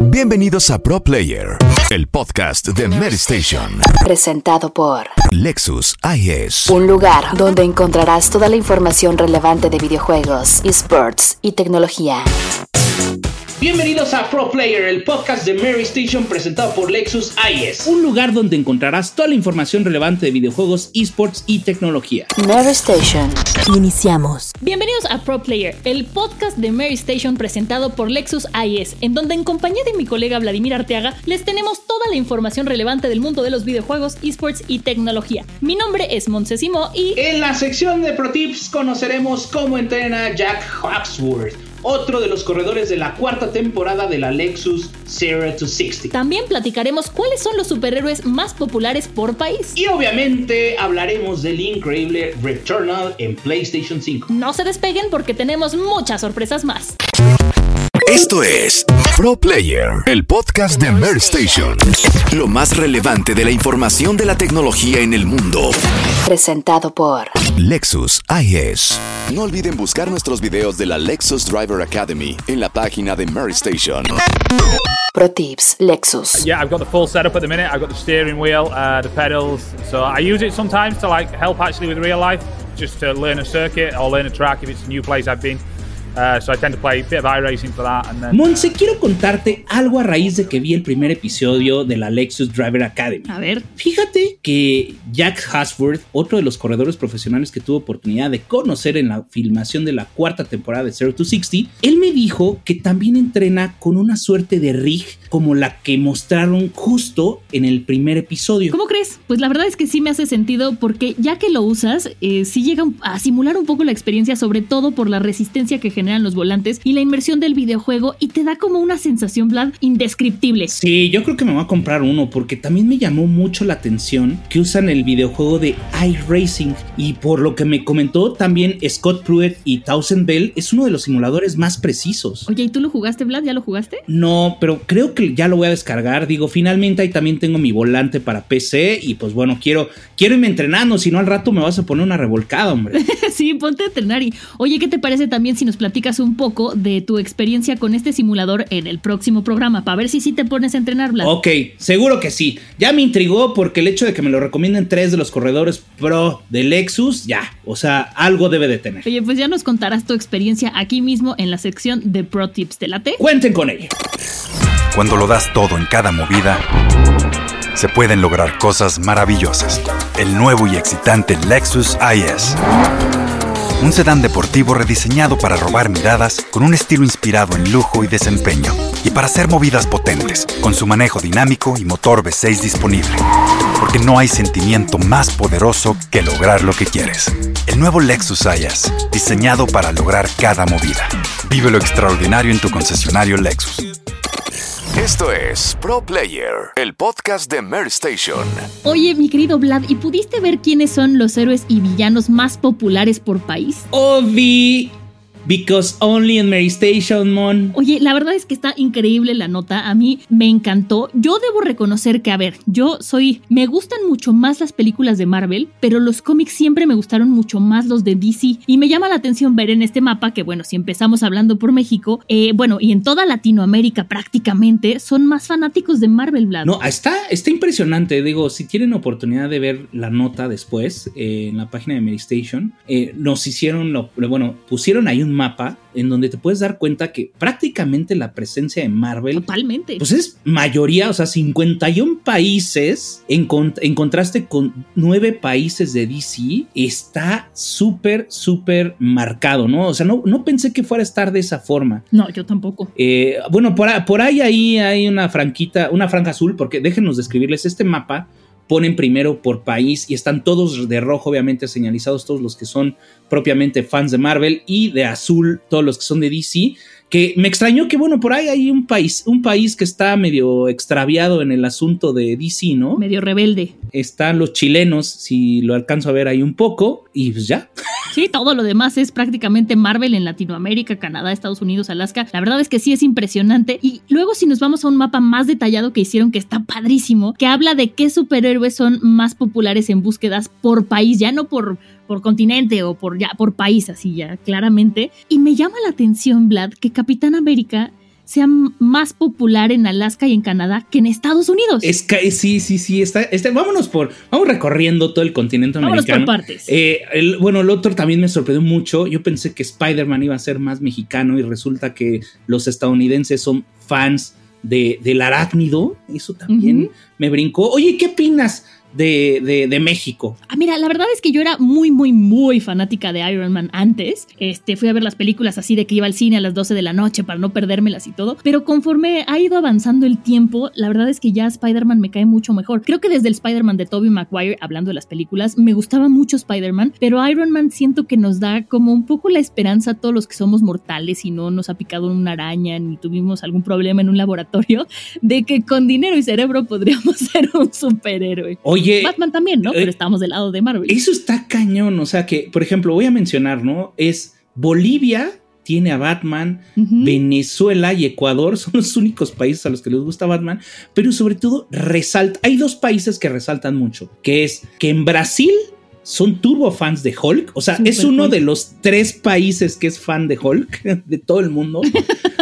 Bienvenidos a Pro Player, el podcast de Mary Station. Presentado por Lexus IS. un lugar donde encontrarás toda la información relevante de videojuegos, esports y tecnología. Bienvenidos a Pro Player, el podcast de Mary Station presentado por Lexus IS. un lugar donde encontrarás toda la información relevante de videojuegos, esports y tecnología. Mary Station. Iniciamos. Bienvenidos a Pro Player, el podcast de Mary Station presentado por Lexus IS, en donde en compañía de mi colega Vladimir Arteaga les tenemos toda la información relevante del mundo de los videojuegos, esports y tecnología. Mi nombre es Montesimo y En la sección de Pro Tips conoceremos cómo entrena Jack Hawksworth, otro de los corredores de la cuarta temporada de la Lexus Zero to 60. también platicaremos cuáles son los superhéroes más populares por país. Y obviamente hablaremos del increíble Returnal en PlayStation 5. No se despeguen porque tenemos muchas sorpresas más. Esto es Pro Player, el podcast de Mary Station. Lo más relevante de la información de la tecnología en el mundo. Presentado por Lexus IS. No olviden buscar nuestros videos de la Lexus Driver Academy en la página de Mary Station. Pro Tips Lexus. Yeah, I've got the full setup at the minute. I've got the steering wheel, uh, the pedals. So I use it sometimes to like help actually with real life, just to learn a circuit or learn a track if it's a new place I've been. Uh, so I tend to play a bit of iRacing for that, and then Monse, quiero contarte algo a raíz de que vi el primer episodio de la Lexus Driver Academy. A ver, Fíjate que Jack Hasworth, otro de los corredores profesionales que tuvo oportunidad de conocer en la filmación de la cuarta temporada de Zero to 60, él me dijo que también entrena con una suerte de rig como la que mostraron justo en el primer episodio. ¿cómo crees? Pues la verdad es que sí me hace sentido porque ya que lo usas, eh, sí llega a simular un poco la experiencia, sobre todo por la resistencia que generan los volantes y la inmersión del videojuego y te da como una sensación, Vlad, indescriptible. Sí, yo creo que me voy a comprar uno porque también me llamó mucho la atención que usan el videojuego de iRacing y por lo que me comentó también Scott Pruitt y Thousand Bell es uno de los simuladores más precisos. Oye, ¿y tú lo jugaste, Vlad? ¿Ya lo jugaste? No, pero creo que ya lo voy a descargar. Digo, finalmente ahí también tengo mi volante para PC y pues bueno, quiero, quiero irme entrenando, si no al rato me vas a poner una revolcada, hombre. sí, ponte a entrenar y oye, ¿qué te parece también si nos platicas un poco de tu experiencia con este simulador en el próximo programa para ver si sí te pones a entrenar, Vlad? Ok, seguro que sí. Ya me intrigó porque el hecho de que me lo recomienden tres de los corredores pro de Lexus, ya, o sea, algo debe de tener. Oye, pues ya nos contarás tu experiencia aquí mismo en la sección de Pro Tips. ¿Te late? Cuenten con ello. Cuando lo das todo en cada movida, se pueden lograr cosas maravillosas. El nuevo y excitante Lexus IS. Un sedán deportivo rediseñado para robar miradas con un estilo inspirado en lujo y desempeño. Y para hacer movidas potentes, con su manejo dinámico y motor V6 disponible. Porque no hay sentimiento más poderoso que lograr lo que quieres. El nuevo Lexus IS, diseñado para lograr cada movida. Vive lo extraordinario en tu concesionario Lexus. Esto es Pro Player, el podcast de Mary Station. Oye, mi querido Vlad, ¿y pudiste ver quiénes son los héroes y villanos más populares por país? Ovi, because only in Mary Station, mon. Oye, la verdad es que está increíble la nota. A mí me encantó. Yo debo reconocer que, a ver, yo soy. Me gustan mucho más las películas de Marvel, pero los cómics siempre me gustaron mucho más los de DC. Y me llama la atención ver en este mapa que, bueno, si empezamos hablando por México, eh, bueno, y en toda Latinoamérica prácticamente, son más fanáticos de Marvel, Vlad. No, está, está impresionante. Digo, si tienen oportunidad de ver la nota después eh, en la página de Mary Station, eh, nos hicieron, lo, bueno, pusieron ahí un mapa en donde te puedes dar cuenta que prácticamente la presencia de Marvel Totalmente. pues es mayoría, o sea, 51 países en, con- en contraste con 9 países de DC, está súper, súper marcado, ¿no? O sea, no, no pensé que fuera a estar de esa forma. no, yo tampoco. Eh, bueno, por, por ahí, ahí hay una franquita, una franja azul, porque déjenos describirles este mapa. Ponen primero por país y están todos de rojo, obviamente señalizados, todos los que son propiamente fans de Marvel, y de azul, todos los que son de DC. Que me extrañó que, bueno, por ahí hay un país, un país que está medio extraviado en el asunto de DC, ¿no? Medio rebelde. Están los chilenos, si lo alcanzo a ver ahí un poco, y pues ya. Sí, todo lo demás es prácticamente Marvel en Latinoamérica, Canadá, Estados Unidos, Alaska. La verdad es que sí es impresionante. Y luego si nos vamos a un mapa más detallado que hicieron, que está padrísimo, que habla de qué superhéroes son más populares en búsquedas por país, ya no por, por continente o por, ya, por país, así ya, claramente. Y me llama la atención, Vlad, que Capitán América sea más popular en Alaska y en Canadá que en Estados Unidos. Es que, sí, sí, sí. Está, está, vámonos por. Vamos recorriendo todo el continente vámonos americano. Por partes. Eh, el, bueno, el otro también me sorprendió mucho. Yo pensé que Spider-Man iba a ser más mexicano y resulta que los estadounidenses son fans de, del arácnido. Eso también uh -huh. me brincó. Oye, ¿qué opinas? De, de, de, México. Ah, mira, la verdad es que yo era muy, muy, muy fanática de Iron Man antes. Este, fui a ver las películas así de que iba al cine a las 12 de la noche para no perdérmelas y todo. Pero conforme ha ido avanzando el tiempo, la verdad es que ya Spider-Man me cae mucho mejor. Creo que desde el Spider-Man de Tobey Maguire, hablando de las películas, me gustaba mucho Spider-Man, pero Iron Man siento que nos da como un poco la esperanza a todos los que somos mortales y no nos ha picado una araña ni tuvimos algún problema en un laboratorio, de que con dinero y cerebro podríamos ser un superhéroe. Oye, Batman también, ¿no? Pero estamos del lado de Marvel. Eso está cañón. O sea que, por ejemplo, voy a mencionar, ¿no? Es Bolivia tiene a Batman, uh -huh. Venezuela y Ecuador son los únicos países a los que les gusta Batman, pero sobre todo resalta, hay dos países que resaltan mucho, que es que en Brasil son turbo fans de Hulk, o sea, Super es uno Hulk. de los tres países que es fan de Hulk, de todo el mundo,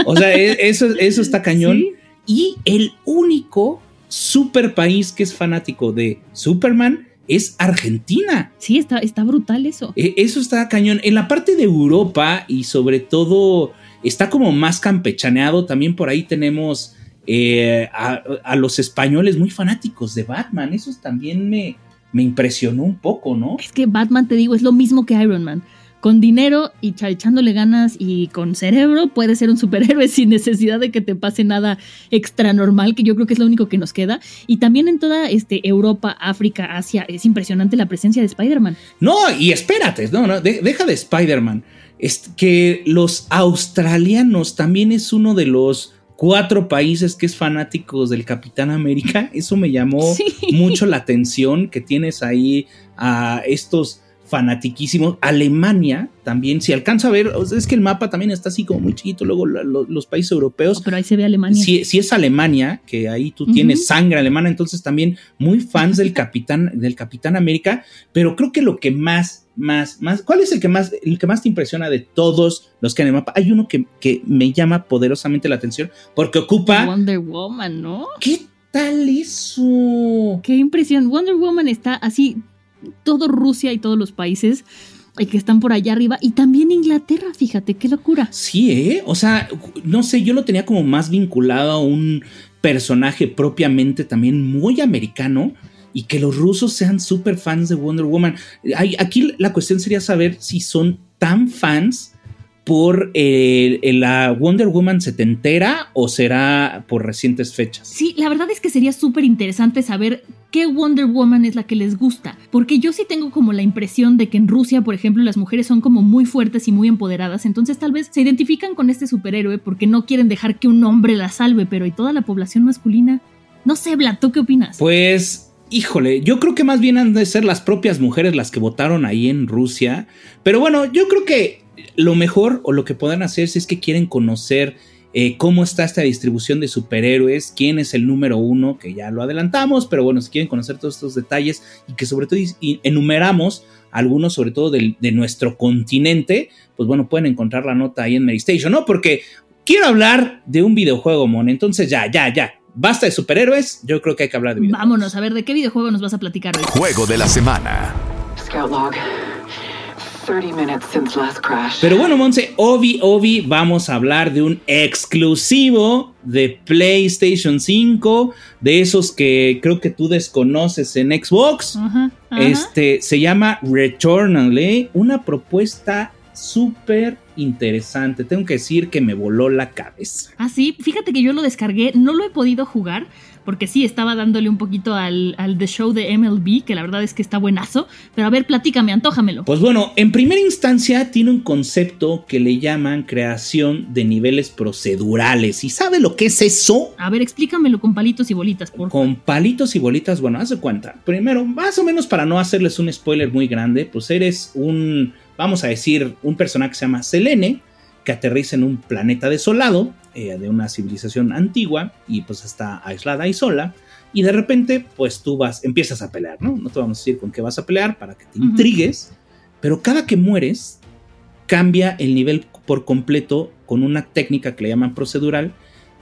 o sea, eso, eso está cañón, ¿Sí? y el único super país que es fanático de Superman es Argentina. Sí, está, está brutal eso. Eh, eso está cañón. En la parte de Europa y sobre todo está como más campechaneado. También por ahí tenemos eh, a, a, los españoles muy fanáticos de Batman. Eso también me, me impresionó un poco, ¿no? Es que Batman, te digo, es lo mismo que Iron Man con dinero y echándole ganas y con cerebro puede ser un superhéroe sin necesidad de que te pase nada extra normal, que yo creo que es lo único que nos queda. Y también en toda este, Europa, África, Asia, es impresionante la presencia de Spider-Man. No, y espérate, no, no, de, deja de Spider-Man. Es que los australianos también es uno de los cuatro países que es fanáticos del Capitán América. Eso me llamó sí. mucho la atención que tienes ahí a estos fanatiquísimos. Alemania también, si alcanza a ver, es que el mapa también está así como muy chiquito, luego lo, los países europeos. Oh, pero ahí se ve Alemania. Si, si es Alemania, que ahí tú uh -huh. tienes sangre alemana, entonces también muy fans del Capitán, del Capitán América, pero creo que lo que más, más, más, ¿cuál es el que más, el que más te impresiona de todos los que en el mapa? Hay uno que, que me llama poderosamente la atención porque ocupa... Wonder Woman, ¿no? ¿Qué tal eso? Qué impresión. Wonder Woman está así todo Rusia y todos los países que están por allá arriba y también Inglaterra, fíjate, qué locura. Sí, ¿eh? O sea, no sé, yo lo tenía como más vinculado a un personaje propiamente también muy americano y que los rusos sean súper fans de Wonder Woman. Aquí la cuestión sería saber si son tan fans por eh, la Wonder Woman setentera o será por recientes fechas? Sí, la verdad es que sería súper interesante saber qué Wonder Woman es la que les gusta, porque yo sí tengo como la impresión de que en Rusia, por ejemplo, las mujeres son como muy fuertes y muy empoderadas, entonces tal vez se identifican con este superhéroe porque no quieren dejar que un hombre la salve, pero ¿y toda la población masculina? No sé, Vlad, ¿tú qué opinas? Pues híjole, yo creo que más bien han de ser las propias mujeres las que votaron ahí en Rusia. Pero bueno, yo creo que lo mejor o lo que puedan hacer si es que quieren conocer eh, cómo está esta distribución de superhéroes, quién es el número uno, que ya lo adelantamos, pero bueno, si quieren conocer todos estos detalles y que sobre todo enumeramos algunos sobre todo de, de nuestro continente, pues bueno, pueden encontrar la nota ahí en Medistation, ¿no? Porque quiero hablar de un videojuego, Mon, entonces ya, ya, ya, Basta de superhéroes, yo creo que hay que hablar de videojuegos. Vámonos a ver de qué videojuego nos vas a platicar hoy. Juego de la semana. Scout log. Pero bueno, Monse, Obi Obi, vamos a hablar de un exclusivo de PlayStation 5, de esos que creo que tú desconoces en Xbox. Este se llama Returnal, ¿eh? una propuesta súper interesante. Tengo que decir que me voló la cabeza. Ah, sí, fíjate que yo lo descargué, no lo he podido jugar. Porque sí, estaba dándole un poquito al, al The Show de MLB, que la verdad es que está buenazo. Pero a ver, platícame, antójamelo. Pues bueno, en primera instancia tiene un concepto que le llaman creación de niveles procedurales. ¿Y sabe lo que es eso? A ver, explícamelo con palitos y bolitas, por favor. Con palitos y bolitas, bueno, haz de cuenta. Primero, más o menos para no hacerles un spoiler muy grande, pues eres un, vamos a decir, un personaje que se llama Selene, que aterriza en un planeta desolado eh, de una civilización antigua y pues está aislada y sola. Y de repente, pues tú vas, empiezas a pelear, ¿no? No te vamos a decir con qué vas a pelear para que te uh -huh. intrigues, pero cada que mueres, cambia el nivel por completo con una técnica que le llaman procedural,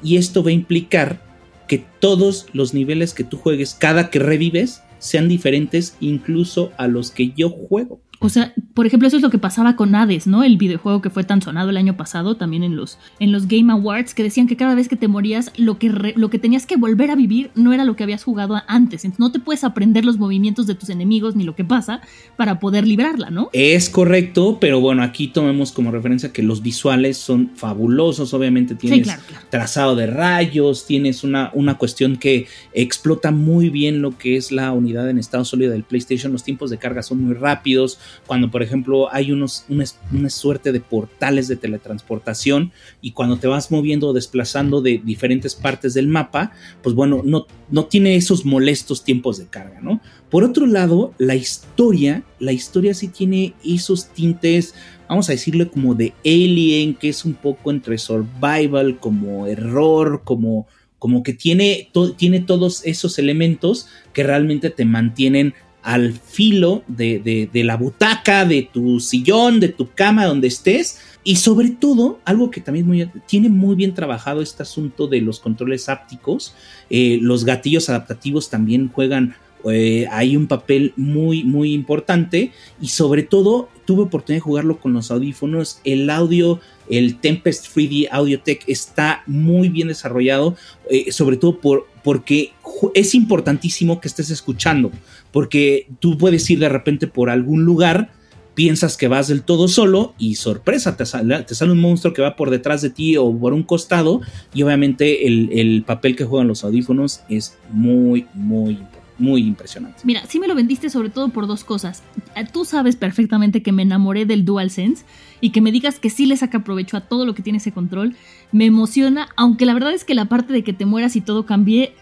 y esto va a implicar que todos los niveles que tú juegues, cada que revives, sean diferentes incluso a los que yo juego. O sea, por ejemplo, eso es lo que pasaba con Hades, ¿no? El videojuego que fue tan sonado el año pasado, también en los, en los Game Awards, que decían que cada vez que te morías, lo que, lo que tenías que volver a vivir no era lo que habías jugado antes. Entonces no te puedes aprender los movimientos de tus enemigos ni lo que pasa para poder librarla, ¿no? Es correcto, pero bueno, aquí tomemos como referencia que los visuales son fabulosos. Obviamente tienes trazado de rayos, tienes una, una cuestión que explota muy bien lo que es la unidad en estado sólido del PlayStation. Los tiempos de carga son muy rápidos cuando por ejemplo hay unos, una, suerte de portales de teletransportación y cuando te vas moviendo o desplazando de diferentes partes del mapa, pues bueno, no, no tiene esos molestos tiempos de carga, ¿no? Por otro lado, la historia, la historia sí tiene esos tintes, vamos a decirle como de Alien, que es un poco entre survival, como error, como como que tiene, tiene todos esos elementos que realmente te mantienen al filo de, la butaca, de tu sillón, de tu cama, donde estés. Y sobre todo, algo que también tiene muy bien trabajado este asunto de los controles ápticos. Eh, los gatillos adaptativos también juegan eh, hay un papel muy, muy importante. Y sobre todo, tuve oportunidad de jugarlo con los audífonos. El audio, el Tempest 3D Audiotech está muy bien desarrollado, eh, sobre todo por, porque es importantísimo que estés escuchando, porque tú puedes ir de repente por algún lugar, piensas que vas del todo solo y sorpresa, te sale, un monstruo que va por detrás de ti o por un costado y obviamente el, el papel que juegan los audífonos es muy, muy muy impresionante. Mira, sí me lo vendiste sobre todo por dos cosas. Eh, tú sabes perfectamente que me enamoré del DualSense y que me digas que sí le saca provecho a todo lo que tiene ese control, me emociona, aunque la verdad es que la parte de que te mueras y todo cambie,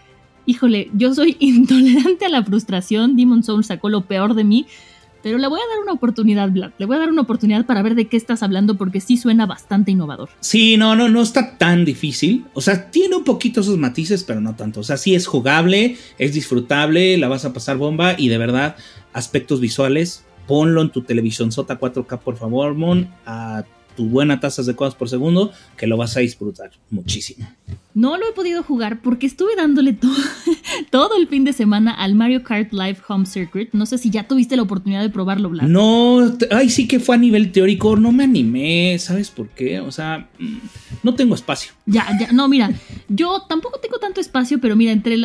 híjole, yo soy intolerante a la frustración, Demon Soul sacó lo peor de mí, pero le voy a dar una oportunidad, Vlad. Le voy a dar una oportunidad para ver de qué estás hablando porque sí suena bastante innovador. Sí, no, no, no está tan difícil. O sea, tiene un poquito esos matices, pero no tanto. O sea, sí es jugable, es disfrutable, la vas a pasar bomba y de verdad, aspectos visuales, ponlo en tu televisión Sota 4K, por favor, Mon, tu buena tasa de cuadros por segundo, que lo vas a disfrutar muchísimo. No lo he podido jugar porque estuve dándole todo el fin de semana al Mario Kart Live Home Circuit. No sé si ya tuviste la oportunidad de probarlo, Blas. No, ay, sí que fue a nivel teórico. No me animé, ¿sabes por qué? O sea, mm, no tengo espacio. Ya, ya, no, mira, yo tampoco tengo tanto espacio, pero mira, entre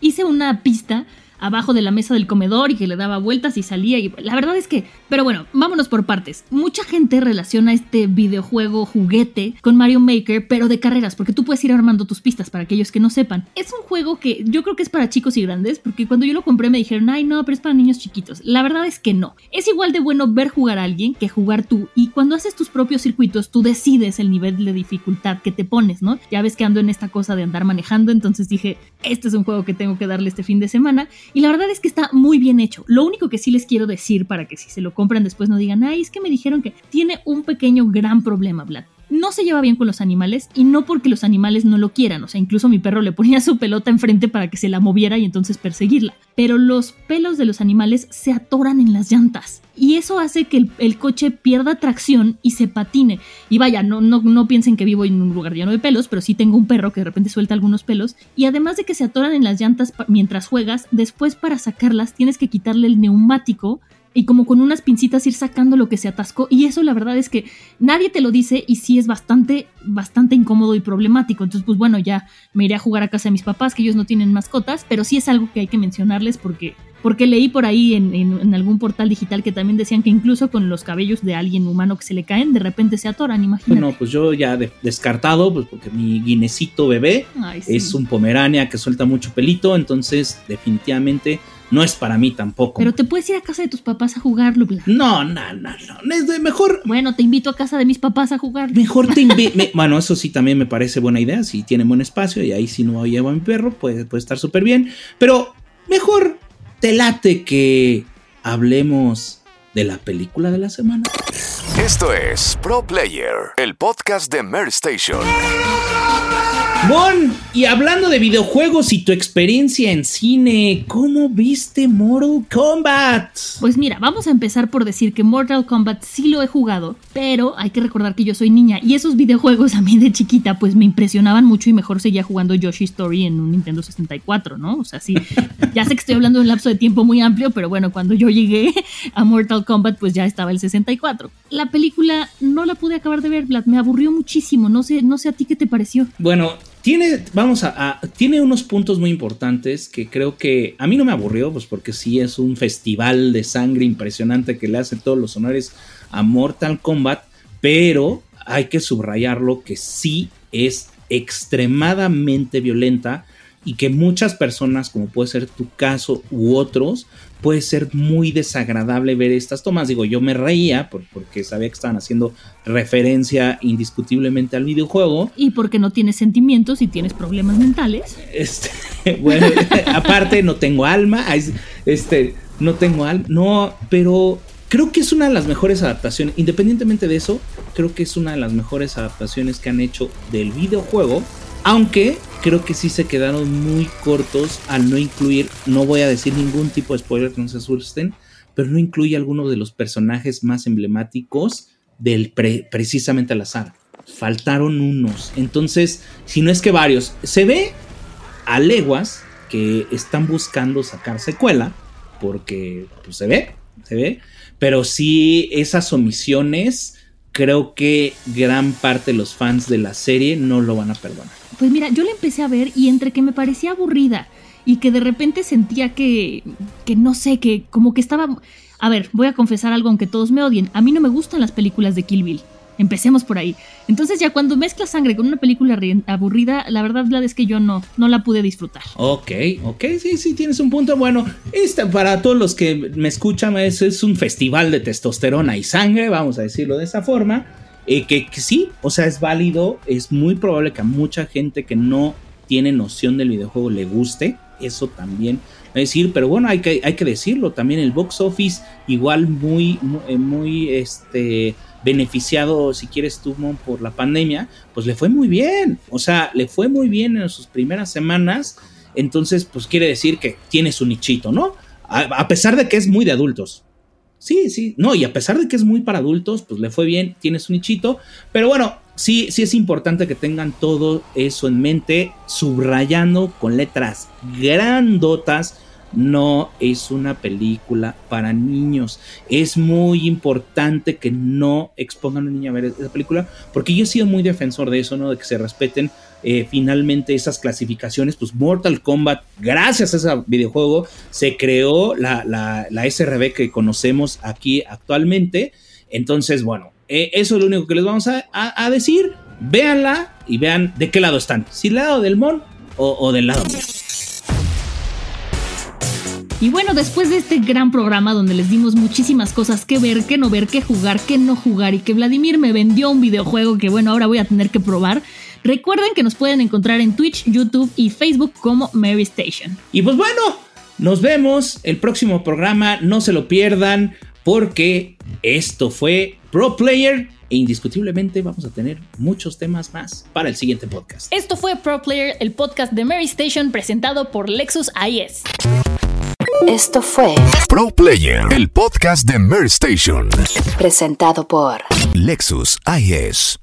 hice una pista abajo de la mesa del comedor y que le daba vueltas y salía y la verdad es que, pero bueno, vámonos por partes. Mucha gente relaciona este videojuego juguete con Mario Maker, pero de carreras, porque tú puedes ir armando tus pistas para aquellos que no sepan. Es un juego que yo creo que es para chicos y grandes, porque cuando yo lo compré me dijeron, ay no, pero es para niños chiquitos. La verdad es que no. Es igual de bueno ver jugar a alguien que jugar tú y cuando haces tus propios circuitos tú decides el nivel de dificultad que te pones, ¿no? Ya ves que ando en esta cosa de andar manejando, entonces dije, este es un juego que tengo que darle este fin de semana y la verdad es que está muy bien hecho. Lo único que sí les quiero decir para que si se lo compran después no digan, ay, es que me dijeron que tiene un pequeño gran problema, Vlad no se lleva bien con los animales y no porque los animales no lo quieran, o sea, incluso mi perro le ponía su pelota enfrente para que se la moviera y entonces perseguirla, pero los pelos de los animales se atoran en las llantas. Y eso hace que el, coche pierda tracción y se patine. Y vaya, no, no, no piensen que vivo en un lugar lleno de pelos, pero sí tengo un perro que de repente suelta algunos pelos. Y además de que se atoran en las llantas mientras juegas, después para sacarlas tienes que quitarle el neumático y como con unas pincitas ir sacando lo que se atascó. Y eso la verdad es que nadie te lo dice y sí es bastante bastante incómodo y problemático. Entonces pues bueno ya me iré a jugar a casa de mis papás que ellos no tienen mascotas pero sí es algo que hay que mencionarles porque porque leí por ahí en, algún portal digital que también decían que incluso con los cabellos de alguien humano que se le caen, de repente se atoran, imagínate. Bueno, pues yo ya descartado, pues porque mi guinecito bebé es un pomerania que suelta mucho pelito, entonces definitivamente no es para mí tampoco. Pero te puedes ir a casa de tus papás a jugarlo, Bla. No, no, no, no. Es de mejor. Bueno, te invito a casa de mis papás a jugar. Mejor te invito. bueno, eso sí también me parece buena idea. Si tienen buen espacio y ahí si no llevo a mi perro, puede, puede estar súper bien. Pero mejor te late que hablemos de la película de la semana. Esto es Pro Player, el podcast de Mer Station. Bon, y hablando de videojuegos y tu experiencia en cine, ¿cómo viste Mortal Kombat? Pues mira, vamos a empezar por decir que Mortal Kombat sí lo he jugado, pero hay que recordar que yo soy niña y esos videojuegos a mí de chiquita pues me impresionaban mucho y mejor seguía jugando Yoshi Story en un Nintendo 64, ¿no? O sea, sí, ya sé que estoy hablando de un lapso de tiempo muy amplio, pero bueno, cuando yo llegué a Mortal Kombat pues ya estaba el 64. La película no la pude acabar de ver, Vlad, me aburrió muchísimo, no sé, no sé a ti qué te pareció. Bueno, tiene, vamos a, tiene unos puntos muy importantes que creo que a mí no me aburrió, pues porque sí es un festival de sangre impresionante que le hace todos los honores a Mortal Kombat, pero hay que subrayarlo que sí es extremadamente violenta y que muchas personas, como puede ser tu caso u otros, puede ser muy desagradable ver estas tomas. Digo, yo me reía porque sabía que estaban haciendo referencia indiscutiblemente al videojuego. Y porque no tienes sentimientos y tienes problemas mentales. Este, bueno, aparte no tengo alma, este, no tengo alma, no, pero creo que es una de las mejores adaptaciones, independientemente de eso, creo que es una de las mejores adaptaciones que han hecho del videojuego aunque creo que sí se quedaron muy cortos al no incluir, no voy a decir ningún tipo de spoiler, no se asusten, pero no incluye algunos de los personajes más emblemáticos del precisamente la saga. Faltaron unos. Entonces, si no es que varios, se ve a leguas que están buscando sacar secuela, porque pues, se ve, se ve, pero sí esas omisiones creo que gran parte de los fans de la serie no lo van a perdonar. Pues mira, yo la empecé a ver y entre que me parecía aburrida y que de repente sentía que, que no sé, que como que estaba... A ver, voy a confesar algo aunque todos me odien. A mí no me gustan las películas de Kill Bill. Empecemos por ahí. Entonces ya cuando mezcla sangre con una película aburrida, la verdad es que yo no, no la pude disfrutar. Ok, ok, sí, sí, tienes un punto. Bueno, este, para todos los que me escuchan, es, un festival de testosterona y sangre, vamos a decirlo de esa forma. Eh, que, sí, o sea, es válido, es muy probable que a mucha gente que no tiene noción del videojuego le guste, eso también decir, pero bueno, hay que, hay que decirlo, también el box office igual muy, muy, muy este beneficiado, si quieres tú, por la pandemia, pues le fue muy bien. O sea, le fue muy bien en sus primeras semanas. Entonces, pues quiere decir que tiene su nichito, ¿no? A, pesar de que es muy de adultos. Sí, sí, no, y a pesar de que es muy para adultos, pues le fue bien, tiene su nichito. Pero bueno, sí, sí es importante que tengan todo eso en mente, subrayando con letras grandotas no es una película para niños. Es muy importante que no expongan a un niño a ver esa película, porque yo he sido muy defensor de eso, ¿no? De que se respeten eh, finalmente esas clasificaciones. Pues Mortal Kombat, gracias a ese videojuego, se creó la, SRB que conocemos aquí actualmente. Entonces, bueno, eh, eso es lo único que les vamos a, decir. Véanla y vean de qué lado están. Si lado del Mon o, o del lado mío. Y bueno, después de este gran programa donde les dimos muchísimas cosas que ver, que no ver, que jugar, que no jugar y que Vladimir me vendió un videojuego que bueno, ahora voy a tener que probar, recuerden que nos pueden encontrar en Twitch, YouTube y Facebook como Mary Station. Y pues bueno, nos vemos el próximo programa, no se lo pierdan porque esto fue Pro Player e indiscutiblemente vamos a tener muchos temas más para el siguiente podcast. Esto fue Pro Player, el podcast de Mary Station presentado por Lexus IS. Esto fue Pro Player, el podcast de Mer Station. Presentado por Lexus IS.